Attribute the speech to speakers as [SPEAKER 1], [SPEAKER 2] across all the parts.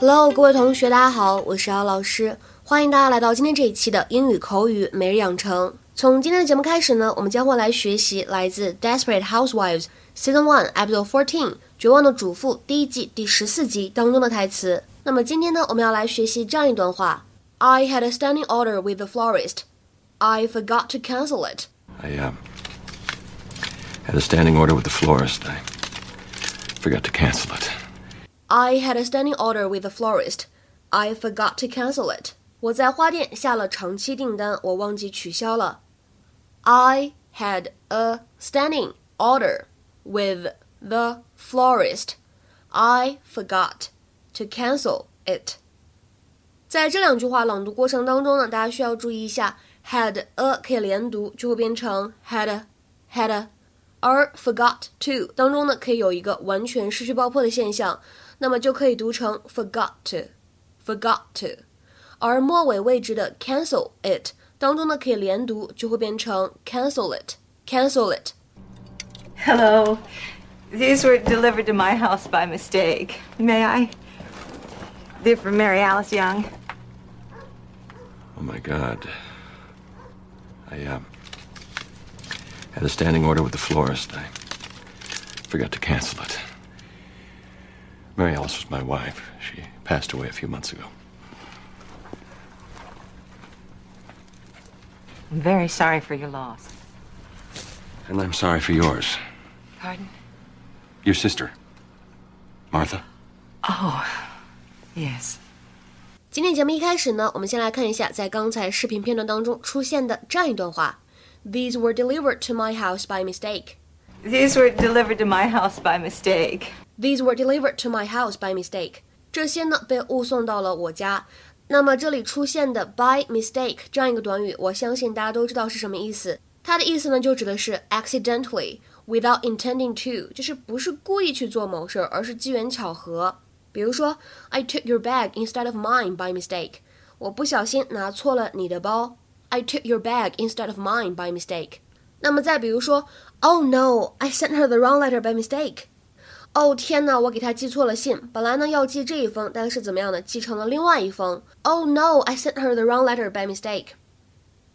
[SPEAKER 1] Hello，各位同学，大家好，我是姚老师，欢迎大家来到今天这一期的英语口语每日养成。从今天的节目开始呢，我们将会来学习来自《Desperate Housewives》Season One Episode Fourteen《绝望的主妇》第一季第十四集当中的台词。那么今天呢，我们要来学习这样一段话：I had a standing order with the florist. I forgot to cancel it.
[SPEAKER 2] I uh, had a standing order with the florist. I forgot to cancel it.
[SPEAKER 1] I had a standing order with the florist. I forgot to cancel it. 我在花店下了长期订单，我忘记取消了。I had a standing order with the florist. I forgot to cancel it. 在这两句话朗读过程当中呢，大家需要注意一下，had a 可以连读，就会变成 had a, had a，而 forgot to 当中呢，可以有一个完全失去爆破的现象， 那么就可以读成 forgot to, forgot to。而末尾位置的 cancel it 当中呢，可以连读，就会变成 cancel it，cancel it。
[SPEAKER 3] Hello. These were delivered to my house by mistake. May I? They're from Mary Alice Young.
[SPEAKER 2] Oh my God. I uh, had a standing order with the florist. I forgot to cancel it. Mary Alice was my wife. She passed away a few months ago.
[SPEAKER 3] I'm very sorry for your loss.
[SPEAKER 2] And I'm sorry for yours.
[SPEAKER 3] Pardon?
[SPEAKER 2] Your sister, Martha.
[SPEAKER 3] Oh, yes.
[SPEAKER 1] 今天节目一开始呢，我们先来看一下在刚才视频片段当中出现的这样一段话：These were delivered to my house by mistake.
[SPEAKER 3] These were delivered to my house by mistake.
[SPEAKER 1] These were delivered to my house by mistake. 这些呢被误送到了我家。那么这里出现的 by mistake 这样一个短语，我相信大家都知道是什么意思。它的意思呢就指的是 accidentally without intending to，就是不是故意去做某事儿，而是机缘巧合。比如说，I took your bag instead of mine by mistake。我不小心拿错了你的包。I took your bag instead of mine by mistake。那么再比如说，Oh no，I sent her the wrong letter by mistake。 哦天呐，我给他寄错了信。本来呢要寄这一封，但是怎么样呢？寄成了另外一封。Oh no，I sent her the wrong letter by mistake。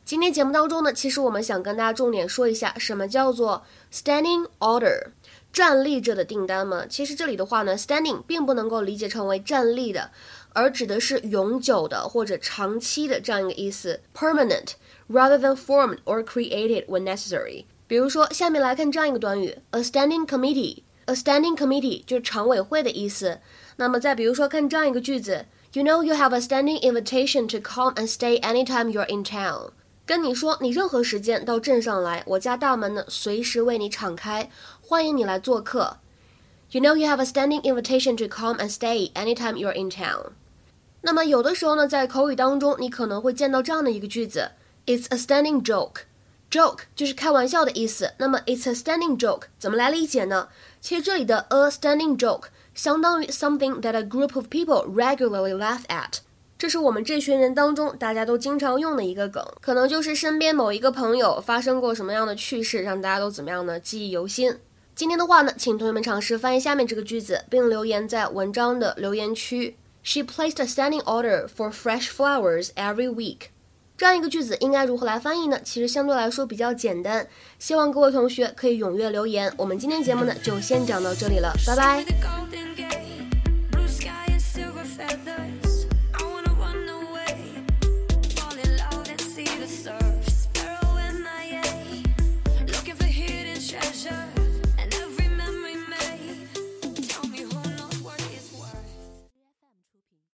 [SPEAKER 1] 今天节目当中呢，其实我们想跟大家重点说一下，什么叫做 standing order，站立着的订单嘛。其实这里的话呢，standing 并不能够理解成为站立的，而指的是永久的或者长期的这样一个意思，permanent rather than formed or created when necessary。比如说，下面来看这样一个短语，a standing committee。A standing committee 就是常委会的意思。那么再比如说，看这样一个句子，You know you have a standing invitation to come and stay anytime you're in town。跟你说，你任何时间到镇上来，我家大门呢随时为你敞开，欢迎你来做客。You know you have a standing invitation to come and stay anytime you're in town。那么有的时候呢，在口语当中，你可能会见到这样的一个句子：It's a standing joke。 Joke 就是开玩笑的意思。那么 it's a standing joke 怎么来理解呢？其实这里的 a standing joke 相当于 something that a group of people regularly laugh at。这是我们这群人当中大家都经常用的一个梗，可能就是身边某一个朋友发生过什么样的趣事，让大家都怎么样呢？记忆犹新。今天的话呢，请同学们尝试翻译下面这个句子，并留言在文章的留言区。She placed a standing order for fresh flowers every week. 这样一个句子应该如何来翻译呢？其实相对来说比较简单，希望各位同学可以踊跃留言。我们今天节目呢就先讲到这里了，拜拜。